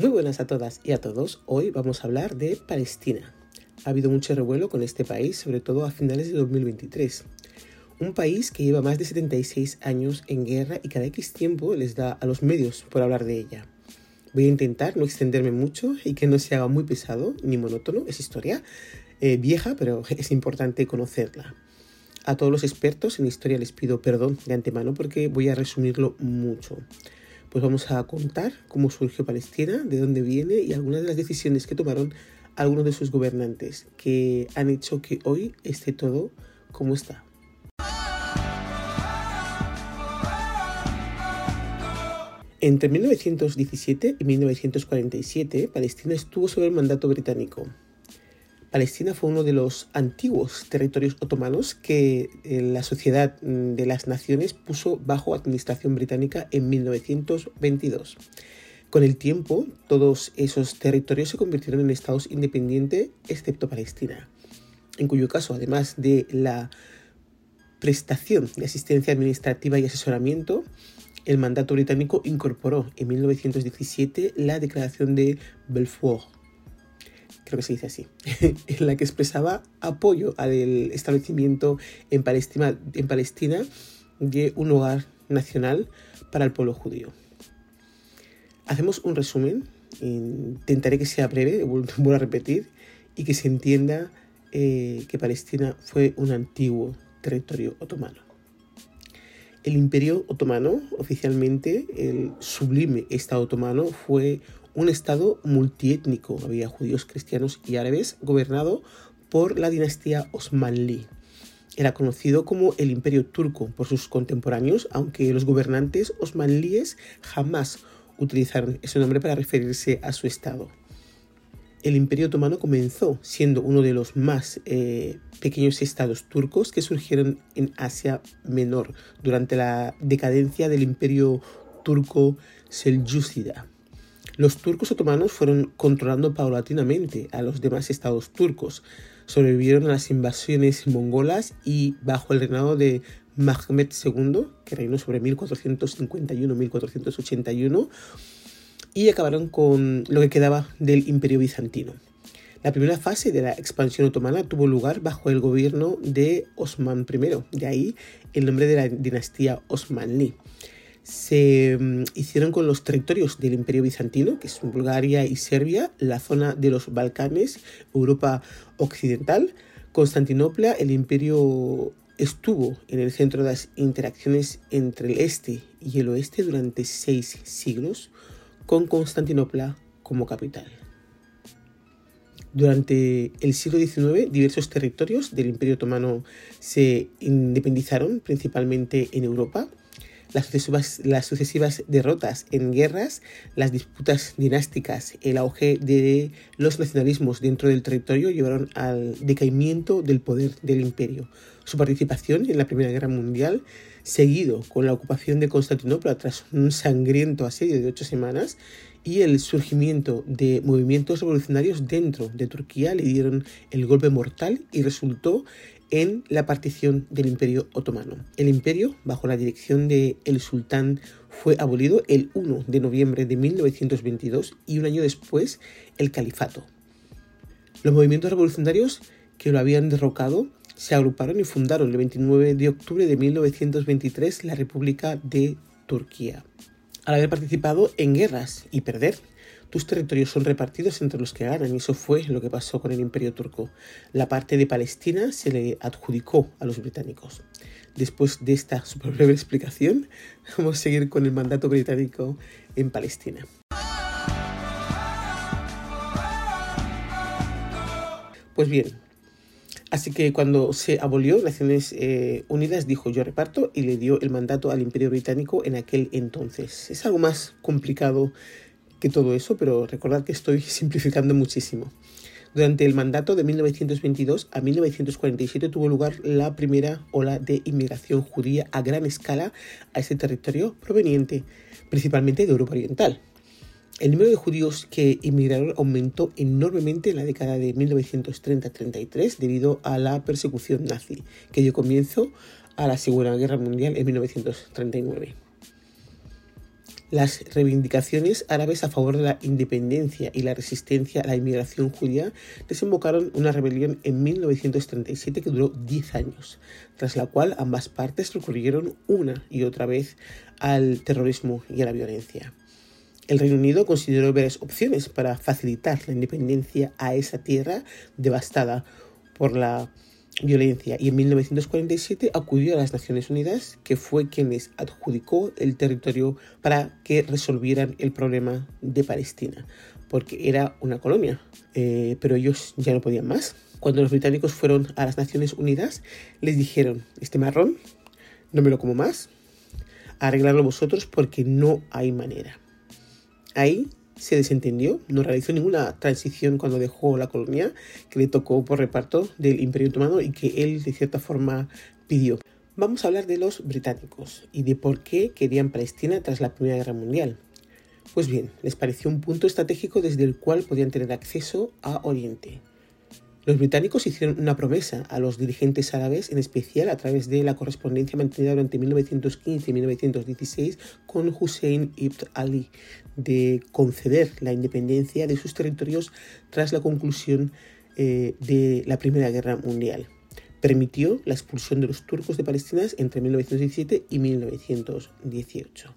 Muy buenas a todas y a todos. Hoy vamos a hablar de Palestina. Ha habido mucho revuelo con este país, sobre todo a finales de 2023. Un país que lleva más de 76 años en guerra y cada X tiempo les da a los medios por hablar de ella. Voy a intentar no extenderme mucho y que no se haga muy pesado ni monótono. Es historia eh, vieja, pero es importante conocerla. A todos los expertos en historia les pido perdón de antemano porque voy a resumirlo mucho pues vamos a contar cómo surgió Palestina, de dónde viene y algunas de las decisiones que tomaron algunos de sus gobernantes que han hecho que hoy esté todo como está. Entre 1917 y 1947, Palestina estuvo sobre el mandato británico. Palestina fue uno de los antiguos territorios otomanos que eh, la Sociedad mm, de las Naciones puso bajo administración británica en 1922. Con el tiempo, todos esos territorios se convirtieron en estados independientes, excepto Palestina, en cuyo caso, además de la prestación de asistencia administrativa y asesoramiento, el mandato británico incorporó en 1917 la Declaración de Balfour creo que se dice así, en la que expresaba apoyo al establecimiento en Palestina, de un hogar nacional para el pueblo judío. Hacemos un resumen, intentaré que sea breve, vuelvo a repetir, y que se entienda eh, que Palestina fue un antiguo territorio otomano. El imperio otomano, oficialmente el sublime Estado otomano, fue un estado multiétnico, había judíos, cristianos y árabes, gobernado por la dinastía Osmanli. Era conocido como el Imperio Turco por sus contemporáneos, aunque los gobernantes osmanlíes jamás utilizaron ese nombre para referirse a su estado. El Imperio Otomano comenzó siendo uno de los más eh, pequeños estados turcos que surgieron en Asia Menor durante la decadencia del Imperio Turco Seljúcida. Los turcos otomanos fueron controlando paulatinamente a los demás estados turcos. Sobrevivieron a las invasiones mongolas y bajo el reinado de Mehmed II, que reinó sobre 1451-1481, y acabaron con lo que quedaba del imperio bizantino. La primera fase de la expansión otomana tuvo lugar bajo el gobierno de Osman I, de ahí el nombre de la dinastía Osmanli se mm, hicieron con los territorios del Imperio Bizantino, que es Bulgaria y Serbia, la zona de los Balcanes, Europa Occidental, Constantinopla, el imperio estuvo en el centro de las interacciones entre el este y el oeste durante seis siglos, con Constantinopla como capital. Durante el siglo XIX, diversos territorios del Imperio Otomano se independizaron, principalmente en Europa, las sucesivas, derrotas en guerras, las disputas dinásticas, el auge de los nacionalismos dentro del territorio llevaron al decaimiento del poder del imperio. Su participación en la Primera Guerra Mundial, seguido con la ocupación de Constantinopla tras un sangriento asedio de ocho semanas, y el surgimiento de movimientos revolucionarios dentro de Turquía le dieron el golpe mortal y resultó en la partición del Imperio Otomano. El imperio, bajo la dirección de el sultán, fue abolido el 1 de noviembre de 1922 y un año después el califato. Los movimientos revolucionarios que lo habían derrocado se agruparon y fundaron el 29 de octubre de 1923 la República de Turquía. Al haber participado en guerras y perder tus territorios son repartidos entre los que ganan, y eso fue lo que pasó con el Imperio Turco. La parte de Palestina se le adjudicó a los británicos. Después de esta super breve explicación, vamos a seguir con el mandato británico en Palestina. Pues bien, así que cuando se abolió, Naciones eh, Unidas dijo yo reparto y le dio el mandato al Imperio Británico en aquel entonces. Es algo más complicado que todo eso, pero recordad que estoy simplificando muchísimo. Durante el mandato de 1922 a 1947 tuvo lugar la primera ola de inmigración judía a gran escala a ese territorio proveniente principalmente de Europa Oriental. El número de judíos que inmigraron aumentó enormemente en la década de 1930-33 debido a la persecución nazi, que dio comienzo a la Segunda Guerra Mundial en 1939. Las reivindicaciones árabes a favor de la independencia y la resistencia a la inmigración judía desembocaron una rebelión en 1937 que duró 10 años, tras la cual ambas partes recurrieron una y otra vez al terrorismo y a la violencia. El Reino Unido consideró varias opciones para facilitar la independencia a esa tierra devastada por la violencia y en 1947 acudió a las Naciones Unidas, que fue quien les adjudicó el territorio para que resolvieran el problema de Palestina, porque era una colonia, eh, pero ellos ya no podían más. Cuando los británicos fueron a las Naciones Unidas, les dijeron, este marrón, no me lo como más, arreglarlo vosotros porque no hay manera. Ahí se desentendió, no realizó ninguna transición cuando dejó la colonia que le tocó por reparto del Imperio Otomano y que él de cierta forma pidió. Vamos a hablar de los británicos y de por qué querían Palestina tras la Primera Guerra Mundial. Pues bien, les pareció un punto estratégico desde el cual podían tener acceso a Oriente. Los británicos hicieron una promesa a los dirigentes árabes, en especial a través de la correspondencia mantenida durante 1915 y 1916 con Hussein ibn Ali, de conceder la independencia de sus territorios tras la conclusión eh, de la Primera Guerra Mundial. Permitió la expulsión de los turcos de Palestina entre 1917 y 1918.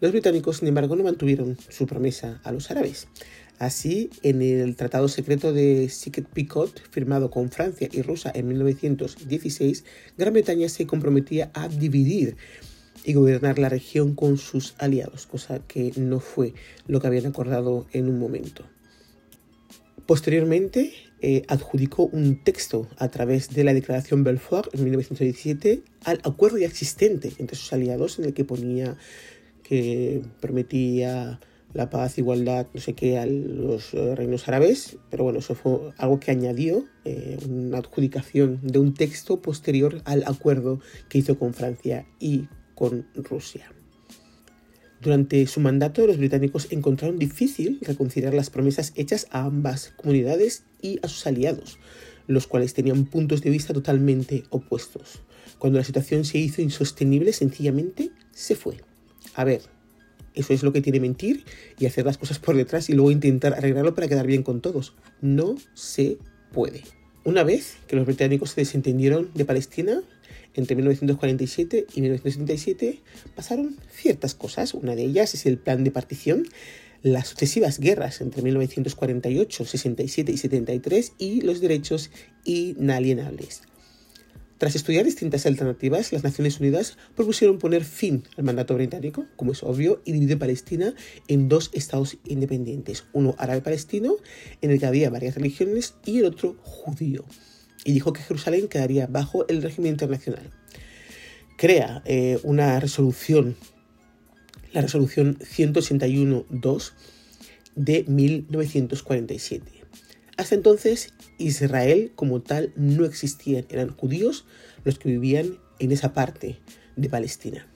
Los británicos, sin embargo, no mantuvieron su promesa a los árabes. Así, en el Tratado Secreto de Sykes-Picot, firmado con Francia y Rusia en 1916, Gran Bretaña se comprometía a dividir y gobernar la región con sus aliados, cosa que no fue lo que habían acordado en un momento. Posteriormente, eh, adjudicó un texto a través de la Declaración Belfort en 1917 al acuerdo ya existente entre sus aliados en el que ponía que prometía la paz, igualdad, no sé qué, a los eh, reinos árabes, pero bueno, eso fue algo que añadió, eh, una adjudicación de un texto posterior al acuerdo que hizo con Francia y con Rusia. Durante su mandato, los británicos encontraron difícil reconciliar las promesas hechas a ambas comunidades y a sus aliados, los cuales tenían puntos de vista totalmente opuestos. Cuando la situación se hizo insostenible, sencillamente se fue. A ver, eso es lo que tiene mentir y hacer las cosas por detrás y luego intentar arreglarlo para quedar bien con todos. No se puede. Una vez que los británicos se desentendieron de Palestina, entre 1947 y 1977 pasaron ciertas cosas. Una de ellas es el plan de partición, las sucesivas guerras entre 1948, 67 y 73 y los derechos inalienables. Tras estudiar distintas alternativas, las Naciones Unidas propusieron poner fin al mandato británico, como es obvio, y dividir Palestina en dos estados independientes, uno árabe-palestino, en el que había varias religiones, y el otro judío. Y dijo que Jerusalén quedaría bajo el régimen internacional. Crea eh, una resolución, la resolución 181.2 de 1947. Hasta entonces, Israel como tal no existía, eran judíos los que vivían en esa parte de Palestina.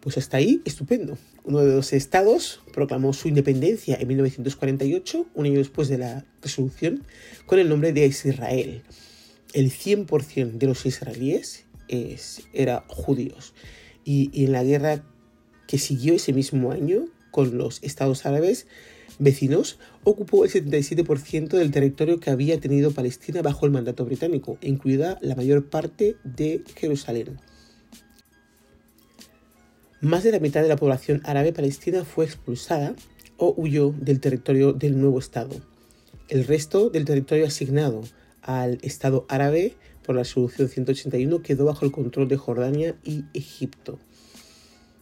Pues hasta ahí, estupendo. Uno de los estados proclamó su independencia en 1948, un año después de la resolución, con el nombre de Israel. El 100% de los israelíes es, era judíos. Y, y en la guerra que siguió ese mismo año con los estados árabes, vecinos, ocupó el 77% del territorio que había tenido Palestina bajo el mandato británico, incluida la mayor parte de Jerusalén. Más de la mitad de la población árabe palestina fue expulsada o huyó del territorio del nuevo Estado. El resto del territorio asignado al Estado árabe por la resolución 181 quedó bajo el control de Jordania y Egipto.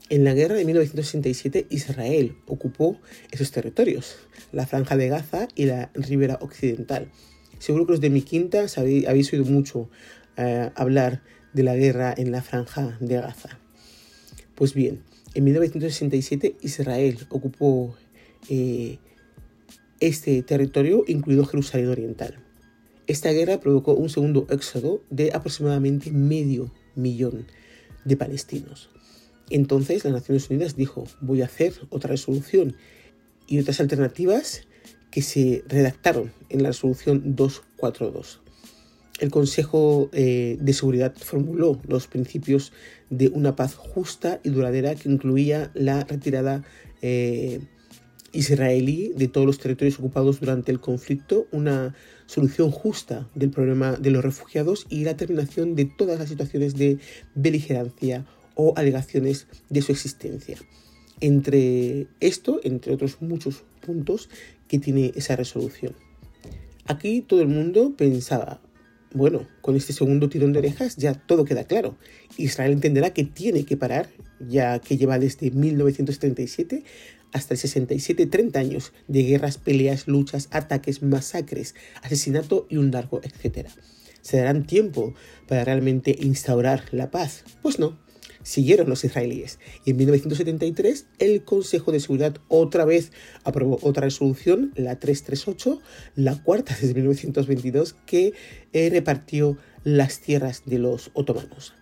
En la guerra de 1967, Israel ocupó esos territorios, la franja de Gaza y la ribera occidental. Seguro que los de mi quinta habéis, oído mucho eh, hablar de la guerra en la franja de Gaza. Pues bien, en 1967 Israel ocupó eh, este territorio, incluido Jerusalén Oriental. Esta guerra provocó un segundo éxodo de aproximadamente medio millón de palestinos. Entonces las Naciones Unidas dijo, voy a hacer otra resolución y otras alternativas que se redactaron en la resolución 242. el Consejo eh, de Seguridad formuló los principios de una paz justa y duradera que incluía la retirada eh, israelí de todos los territorios ocupados durante el conflicto, una solución justa del problema de los refugiados y la terminación de todas las situaciones de beligerancia o alegaciones de su existencia. Entre esto, entre otros muchos puntos que tiene esa resolución. Aquí todo el mundo pensaba, bueno, con este segundo tirón de orejas ya todo queda claro. Israel entenderá que tiene que parar, ya que lleva desde 1937 hasta el 67 30 años de guerras, peleas, luchas, ataques, masacres, asesinato y un largo etcétera. ¿Se darán tiempo para realmente instaurar la paz? Pues no, siguieron los israelíes. Y en 1973 el Consejo de Seguridad otra vez aprobó otra resolución, la 338, la cuarta desde 1922, que eh, repartió las tierras de los otomanos.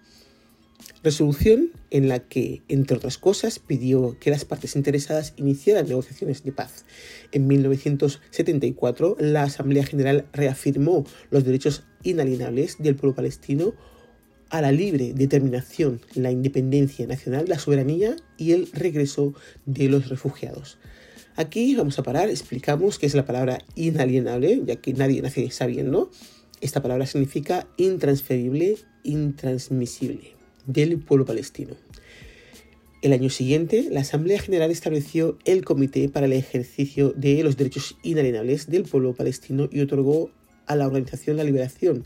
Resolución en la que, entre otras cosas, pidió que las partes interesadas iniciaran negociaciones de paz. En 1974, la Asamblea General reafirmó los derechos inalienables del pueblo palestino a la libre determinación, la independencia nacional, la soberanía y el regreso de los refugiados. Aquí vamos a parar, explicamos qué es la palabra inalienable, ya que nadie nace sabiendo. Esta palabra significa intransferible, intransmisible, del pueblo palestino. El año siguiente, la Asamblea General estableció el Comité para el Ejercicio de los Derechos Inalienables del Pueblo Palestino y otorgó a la Organización la Liberación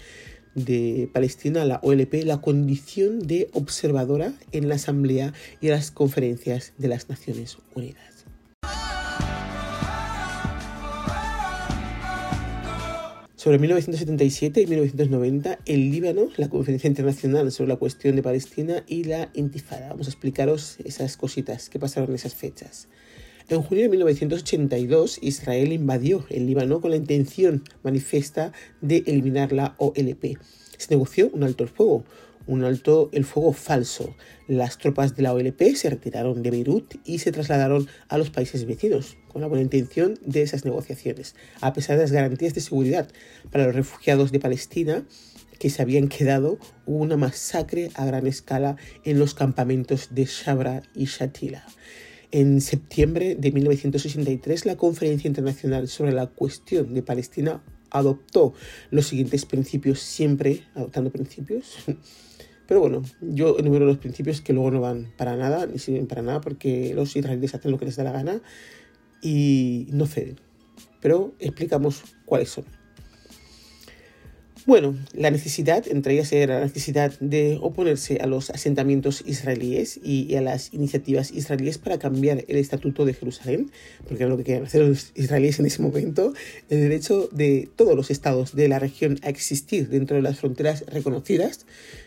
de Palestina, la OLP, la condición de observadora en la Asamblea y las conferencias de las Naciones Unidas. Sobre 1977 y 1990, el Líbano, la Conferencia Internacional sobre la Cuestión de Palestina y la Intifada. Vamos a explicaros esas cositas que pasaron en esas fechas. En junio de 1982, Israel invadió el Líbano con la intención manifiesta de eliminar la OLP. Se negoció un alto el fuego, un alto el fuego falso. Las tropas de la OLP se retiraron de Beirut y se trasladaron a los países vecinos, con la buena intención de esas negociaciones, a pesar de las garantías de seguridad para los refugiados de Palestina que se habían quedado, hubo una masacre a gran escala en los campamentos de Shabra y Shatila. En septiembre de 1963, la Conferencia Internacional sobre la Cuestión de Palestina adoptó los siguientes principios, siempre adoptando principios. Pero bueno, yo enumero los principios que luego no van para nada, ni sirven para nada, porque los israelíes hacen lo que les da la gana y no ceden. Pero explicamos cuáles son. Bueno, la necesidad, entre ellas era la necesidad de oponerse a los asentamientos israelíes y a las iniciativas israelíes para cambiar el estatuto de Jerusalén, porque era lo que querían hacer los israelíes en ese momento, el derecho de todos los estados de la región a existir dentro de las fronteras reconocidas,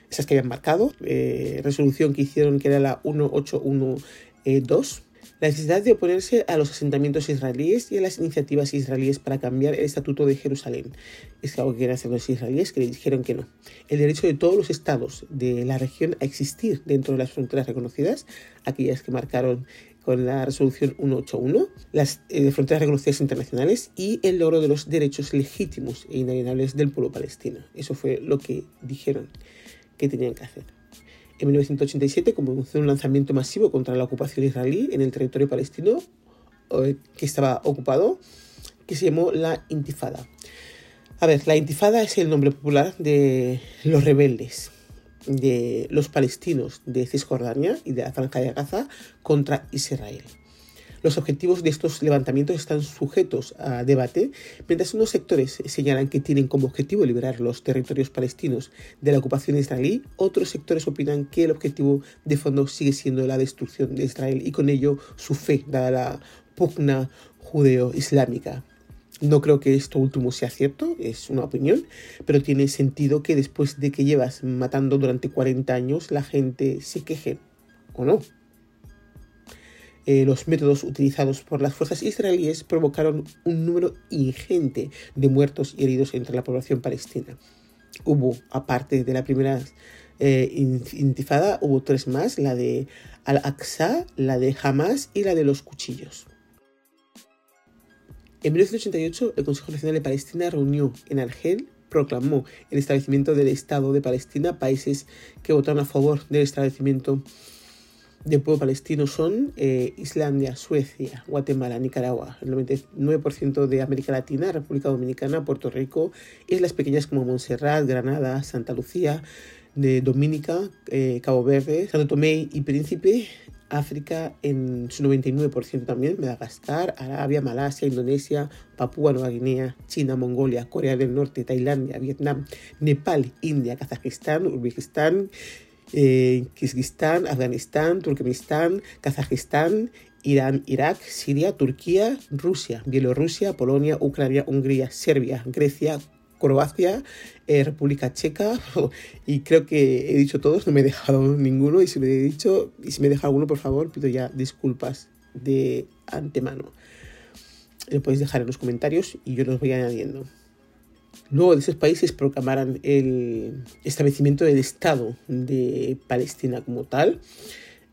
esas que habían marcado, eh, resolución que hicieron que era la 1812 la necesidad de oponerse a los asentamientos israelíes y a las iniciativas israelíes para cambiar el estatuto de Jerusalén. Es algo que quieren hacer los israelíes que le dijeron que no. El derecho de todos los estados de la región a existir dentro de las fronteras reconocidas, aquellas que marcaron con la resolución 181, las eh, fronteras reconocidas internacionales y el logro de los derechos legítimos e inalienables del pueblo palestino. Eso fue lo que dijeron que tenían que hacer. En 1987 comenzó un lanzamiento masivo contra la ocupación israelí en el territorio palestino eh, que estaba ocupado, que se llamó la Intifada. A ver, la Intifada es el nombre popular de los rebeldes, de los palestinos de Cisjordania y de la Franja de Gaza contra Israel. Los objetivos de estos levantamientos están sujetos a debate, mientras unos sectores señalan que tienen como objetivo liberar los territorios palestinos de la ocupación israelí, otros sectores opinan que el objetivo de fondo sigue siendo la destrucción de Israel y con ello su fe, dada la pugna judeo-islámica. No creo que esto último sea cierto, es una opinión, pero tiene sentido que después de que llevas matando durante 40 años la gente se queje, ¿o no? Eh, los métodos utilizados por las fuerzas israelíes provocaron un número ingente de muertos y heridos entre la población palestina. Hubo, aparte de la primera eh, intifada, hubo tres más, la de Al-Aqsa, la de Hamas y la de los cuchillos. En 1988, el Consejo Nacional de Palestina reunió en Argel proclamó el establecimiento del Estado de Palestina. Países que votaron a favor del establecimiento del pueblo palestino son eh, Islandia, Suecia, Guatemala, Nicaragua, el 99% de América Latina, República Dominicana, Puerto Rico, islas pequeñas como Montserrat, Granada, Santa Lucía, de Dominica, eh, Cabo Verde, Santo Tomé y Príncipe, África en su 99% también, Madagascar, Arabia, Malasia, Indonesia, Papúa Nueva Guinea, China, Mongolia, Corea del Norte, Tailandia, Vietnam, Nepal, India, Kazajistán, Uzbekistán, eh, Kirguistán, Afganistán, Turkmenistán, Kazajistán, Irán, Irak, Siria, Turquía, Rusia, Bielorrusia, Polonia, Ucrania, Hungría, Serbia, Grecia, Croacia, eh, República Checa, y creo que he dicho todos, no me he dejado ninguno, y si me he dicho, y si me he dejado alguno, por favor, pido ya disculpas de antemano. Lo podéis dejar en los comentarios y yo los voy añadiendo. Luego de esos países proclamaran el establecimiento del Estado de Palestina como tal,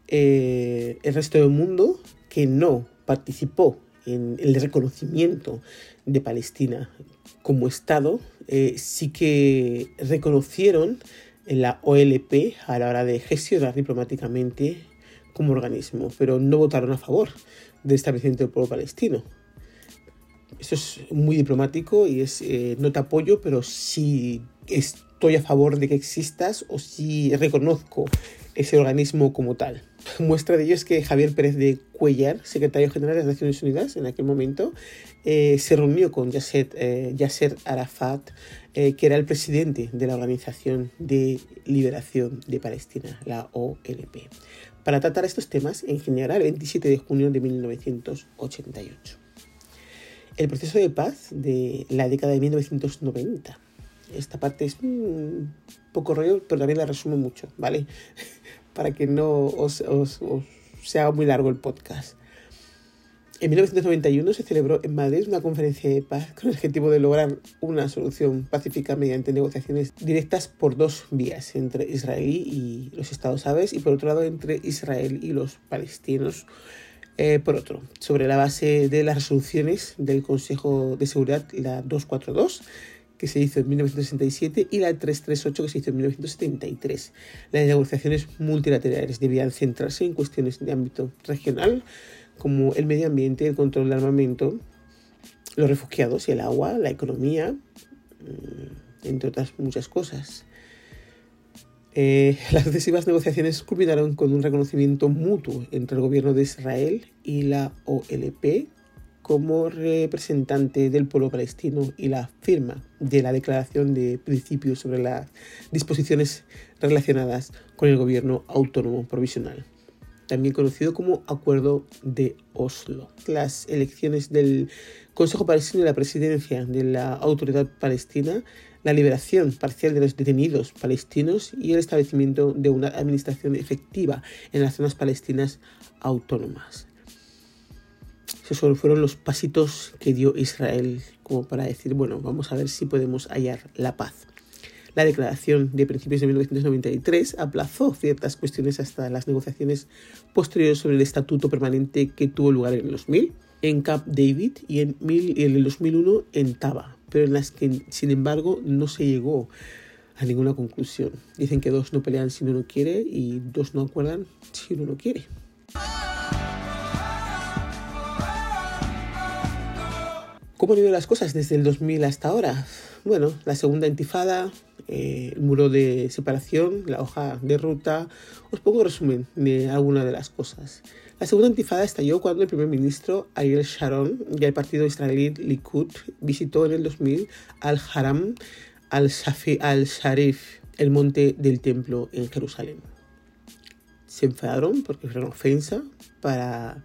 eh, el resto del mundo que no participó en el reconocimiento de Palestina como Estado, eh, sí que reconocieron la OLP a la hora de gestionar diplomáticamente como organismo, pero no votaron a favor del establecimiento del pueblo palestino. Esto es muy diplomático y es eh, no te apoyo, pero sí estoy a favor de que existas o sí reconozco ese organismo como tal. Muestra de ello es que Javier Pérez de Cuellar, secretario general de las Naciones Unidas en aquel momento, eh, se reunió con Yasser, eh, Yasser Arafat, eh, que era el presidente de la Organización de Liberación de Palestina, la OLP, para tratar estos temas en general el 27 de junio de 1988. El proceso de paz de la década de 1990. Esta parte es poco rollo, pero también la resumo mucho, ¿vale? para que no os, os, se haga muy largo el podcast. En 1991 se celebró en Madrid una conferencia de paz con el objetivo de lograr una solución pacífica mediante negociaciones directas por dos vías, entre Israel y los Estados Árabes y por otro lado entre Israel y los palestinos. Eh, por otro, sobre la base de las resoluciones del Consejo de Seguridad, la 242, que se hizo en 1967, y la 338, que se hizo en 1973. Las negociaciones multilaterales debían centrarse en cuestiones de ámbito regional, como el medio ambiente, el control del armamento, los refugiados y el agua, la economía, mm, entre otras muchas cosas. Eh, las sucesivas negociaciones culminaron con un reconocimiento mutuo entre el gobierno de Israel y la OLP como representante del pueblo palestino y la firma de la Declaración de Principios sobre las disposiciones relacionadas con el gobierno autónomo provisional, también conocido como Acuerdo de Oslo. Las elecciones del Consejo Palestino y la presidencia de la Autoridad Palestina, la liberación parcial de los detenidos palestinos y el establecimiento de una administración efectiva en las zonas palestinas autónomas. Esos fueron los pasitos que dio Israel como para decir, bueno, vamos a ver si podemos hallar la paz. La declaración de principios de 1993 aplazó ciertas cuestiones hasta las negociaciones posteriores sobre el estatuto permanente que tuvo lugar en el 2000 en Camp David y en, en el 2001 en Taba, pero en las que, sin embargo, no se llegó a ninguna conclusión. Dicen que dos no pelean si uno no quiere y dos no acuerdan si uno no quiere. ¿Cómo han ido las cosas desde el 2000 hasta ahora? Bueno, la segunda intifada, eh, el muro de separación, la hoja de ruta. Os pongo resumen de alguna de las cosas. La segunda intifada estalló cuando el primer ministro Ariel Sharon y el partido israelí Likud visitó en el 2000 al-Haram al-Shafi al-Sharif, el monte del templo en Jerusalén. Se enfadaron porque fue una ofensa para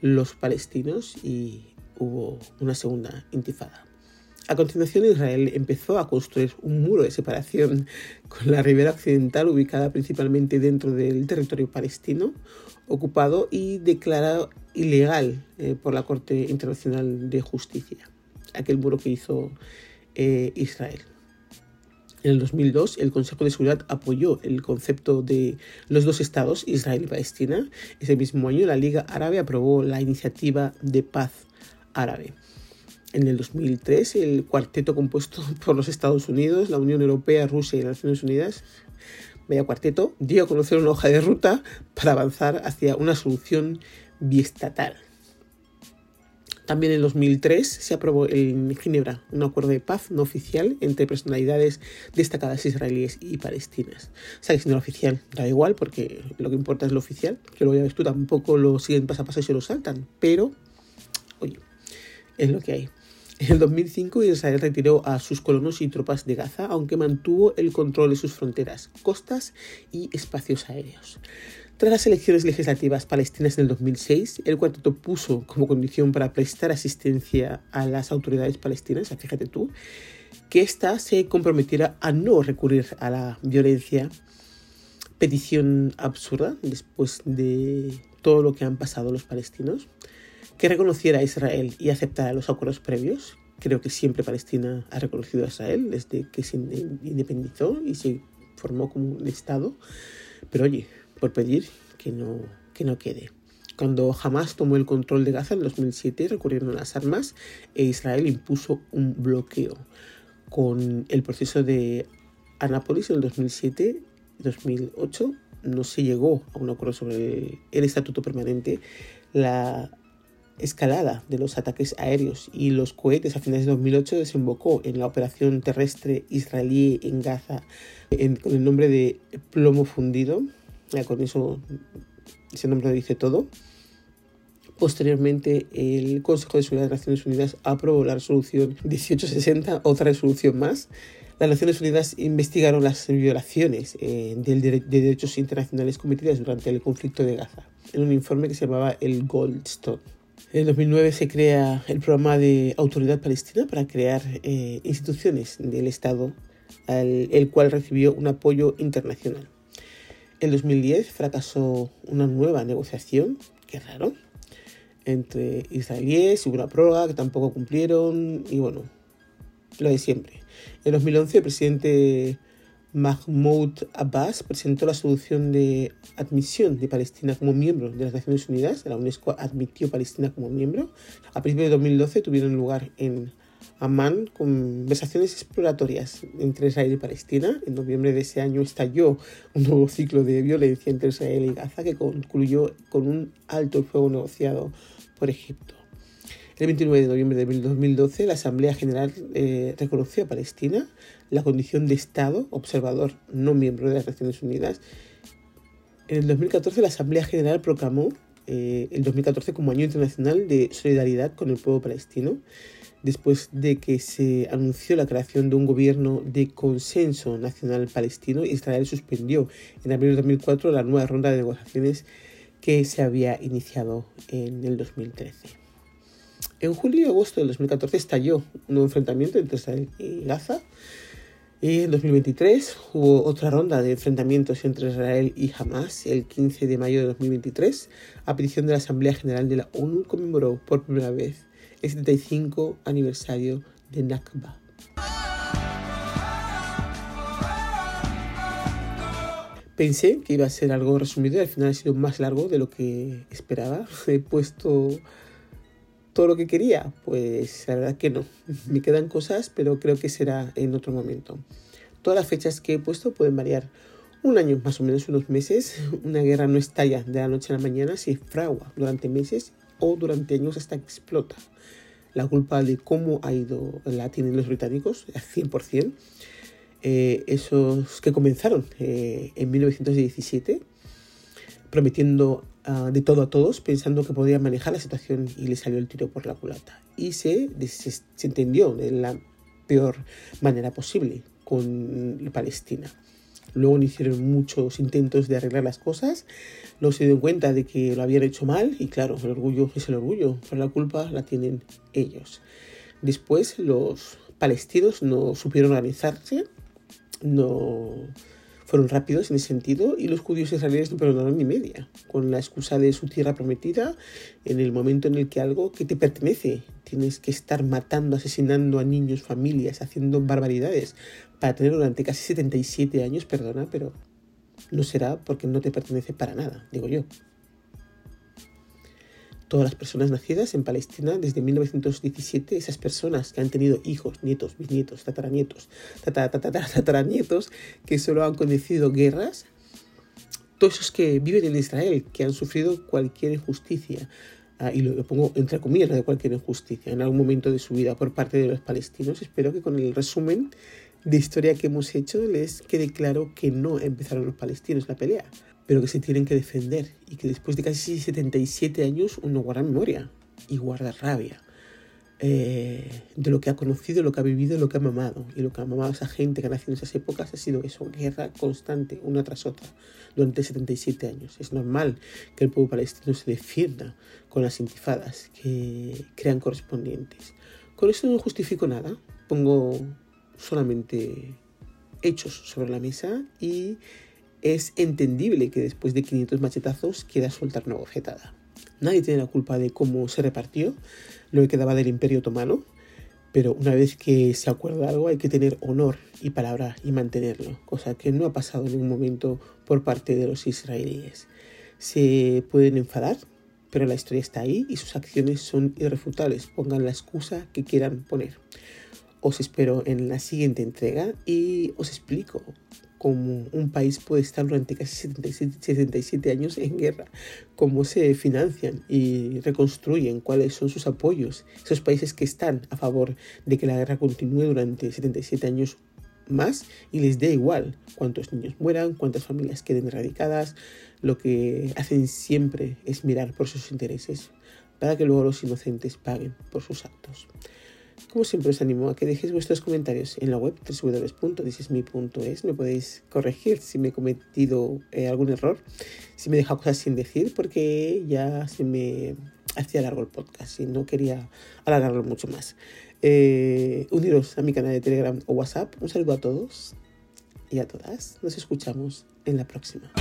los palestinos y hubo una segunda intifada. A continuación, Israel empezó a construir un muro de separación con la ribera occidental ubicada principalmente dentro del territorio palestino ocupado y declarado ilegal eh, por la Corte Internacional de Justicia, aquel muro que hizo eh, Israel. En el 2002, el Consejo de Seguridad apoyó el concepto de los dos estados, Israel y Palestina. Ese mismo año, la Liga Árabe aprobó la iniciativa de paz árabe. En el 2003, el cuarteto compuesto por los Estados Unidos, la Unión Europea, Rusia y las Naciones Unidas, vaya cuarteto, dio a conocer una hoja de ruta para avanzar hacia una solución biestatal. También en 2003 se aprobó en Ginebra un acuerdo de paz no oficial entre personalidades destacadas israelíes y palestinas. Sabes, si no oficial, da igual porque lo que importa es lo oficial, que lo ya ves tú, tampoco lo siguen paso a paso y se lo saltan, pero, oye, es lo que hay. En el 2005 Israel retiró a sus colonos y tropas de Gaza, aunque mantuvo el control de sus fronteras, costas y espacios aéreos. Tras las elecciones legislativas palestinas en el 2006, el cuarteto puso como condición para prestar asistencia a las autoridades palestinas, fíjate tú, que ésta se comprometiera a no recurrir a la violencia, petición absurda después de todo lo que han pasado los palestinos, que reconociera a Israel y aceptara los acuerdos previos. Creo que siempre Palestina ha reconocido a Israel desde que se independizó y se formó como un Estado. Pero oye, por pedir que no, que no quede. Cuando Hamas tomó el control de Gaza en 2007, recurrieron a las armas e Israel impuso un bloqueo. Con el proceso de Anápolis en el 2007-2008 no se llegó a un acuerdo sobre el, estatuto permanente. La escalada de los ataques aéreos y los cohetes a finales de 2008 desembocó en la operación terrestre israelí en Gaza con el nombre de plomo fundido ya con eso, ese nombre dice todo. Posteriormente, el Consejo de Seguridad de las Naciones Unidas aprobó la resolución 1860, otra resolución más. Las Naciones Unidas investigaron las violaciones eh, de derechos internacionales cometidas durante el conflicto de Gaza, en un informe que se llamaba el Goldstone. En 2009 se crea el programa de Autoridad Palestina para crear eh, instituciones del Estado, el cual recibió un apoyo internacional. En 2010 fracasó una nueva negociación, qué raro, entre israelíes y una prórroga que tampoco cumplieron y bueno, lo de siempre. En 2011 el presidente Mahmoud Abbas presentó la solución de admisión de Palestina como miembro de las Naciones Unidas. La UNESCO admitió Palestina como miembro. A principios de 2012 tuvieron lugar en Amán conversaciones exploratorias entre Israel y Palestina. En noviembre de ese año estalló un nuevo ciclo de violencia entre Israel y Gaza que concluyó con un alto fuego negociado por Egipto. El 29 de noviembre de 2012, la Asamblea General eh, reconoció a Palestina la condición de Estado observador no miembro de las Naciones Unidas. En el 2014, la Asamblea General proclamó eh, el 2014 como Año Internacional de Solidaridad con el Pueblo Palestino después de que se anunció la creación de un gobierno de consenso nacional palestino, Israel suspendió en abril de 2004 la nueva ronda de negociaciones que se había iniciado en el 2013. En julio y agosto del 2014 estalló un nuevo enfrentamiento entre Israel y Gaza. Y en 2023 hubo otra ronda de enfrentamientos entre Israel y Hamas. El 15 de mayo de 2023, a petición de la Asamblea General de la ONU, conmemoró por primera vez el 75 aniversario de Nakba. Pensé que iba a ser algo resumido y al final ha sido más largo de lo que esperaba. He puesto todo lo que quería. Pues la verdad que no. Me quedan cosas, pero creo que será en otro momento. Todas las fechas que he puesto pueden variar un año, más o menos unos meses. Una guerra no estalla de la noche a la mañana, se fragua durante meses o durante años hasta que explota. La culpa de cómo ha ido la tienen los británicos, al 100%. Eh, esos que comenzaron eh, en 1917, prometiendo ah, de todo a todos, pensando que podían manejar la situación y le salió el tiro por la culata. Y se, se, entendió de la peor manera posible con Palestina. Luego hicieron muchos intentos de arreglar las cosas, luego se dieron cuenta de que lo habían hecho mal y claro, el orgullo es el orgullo, pero la culpa la tienen ellos. Después los palestinos no supieron organizarse, no fueron rápidos en ese sentido y los judíos israelíes no perdonaron ni media, con la excusa de su tierra prometida, en el momento en el que algo que te pertenece, tienes que estar matando, asesinando a niños, familias, haciendo barbaridades para tener durante casi 77 años, perdona, pero no será porque no te pertenece para nada, digo yo. Todas las personas nacidas en Palestina desde 1917, esas personas que han tenido hijos, nietos, bisnietos, tataranietos, tataranietos, que solo han conocido guerras, todos esos que viven en Israel, que han sufrido cualquier injusticia, ah, y lo, pongo entre comillas de cualquier injusticia en algún momento de su vida por parte de los palestinos, espero que con el resumen de historia que hemos hecho les quede claro que no empezaron los palestinos la pelea, pero que se tienen que defender y que después de casi 77 años uno guarda memoria y guarda rabia eh, de lo que ha conocido, lo que ha vivido, lo que ha mamado. Y lo que ha mamado esa gente que ha nacido en esas épocas ha sido eso, guerra constante, una tras otra, durante 77 años. Es normal que el pueblo palestino se defienda con las intifadas que crean correspondientes. Con eso no justifico nada, pongo solamente hechos sobre la mesa y es entendible que después de 500 machetazos quiera soltar una bofetada. Nadie tiene la culpa de cómo se repartió lo que quedaba del Imperio Otomano, pero una vez que se acuerda algo hay que tener honor y palabra y mantenerlo, cosa que no ha pasado en ningún momento por parte de los israelíes. Se pueden enfadar, pero la historia está ahí y sus acciones son irrefutables, pongan la excusa que quieran poner. Os espero en la siguiente entrega y os explico cómo un país puede estar durante casi 77, años en guerra, cómo se financian y reconstruyen, cuáles son sus apoyos, esos países que están a favor de que la guerra continúe durante 77 años más y les dé igual cuántos niños mueran, cuántas familias queden erradicadas, lo que hacen siempre es mirar por sus intereses para que luego los inocentes paguen por sus actos. Como siempre os animo a que dejéis vuestros comentarios en la web www.thisisme.es. Me podéis corregir si me he cometido eh, algún error, si me he dejado cosas sin decir, porque ya se me hacía largo el podcast y no quería alargarlo mucho más. Eh, uniros a mi canal de Telegram o WhatsApp. Un saludo a todos y a todas. Nos escuchamos en la próxima.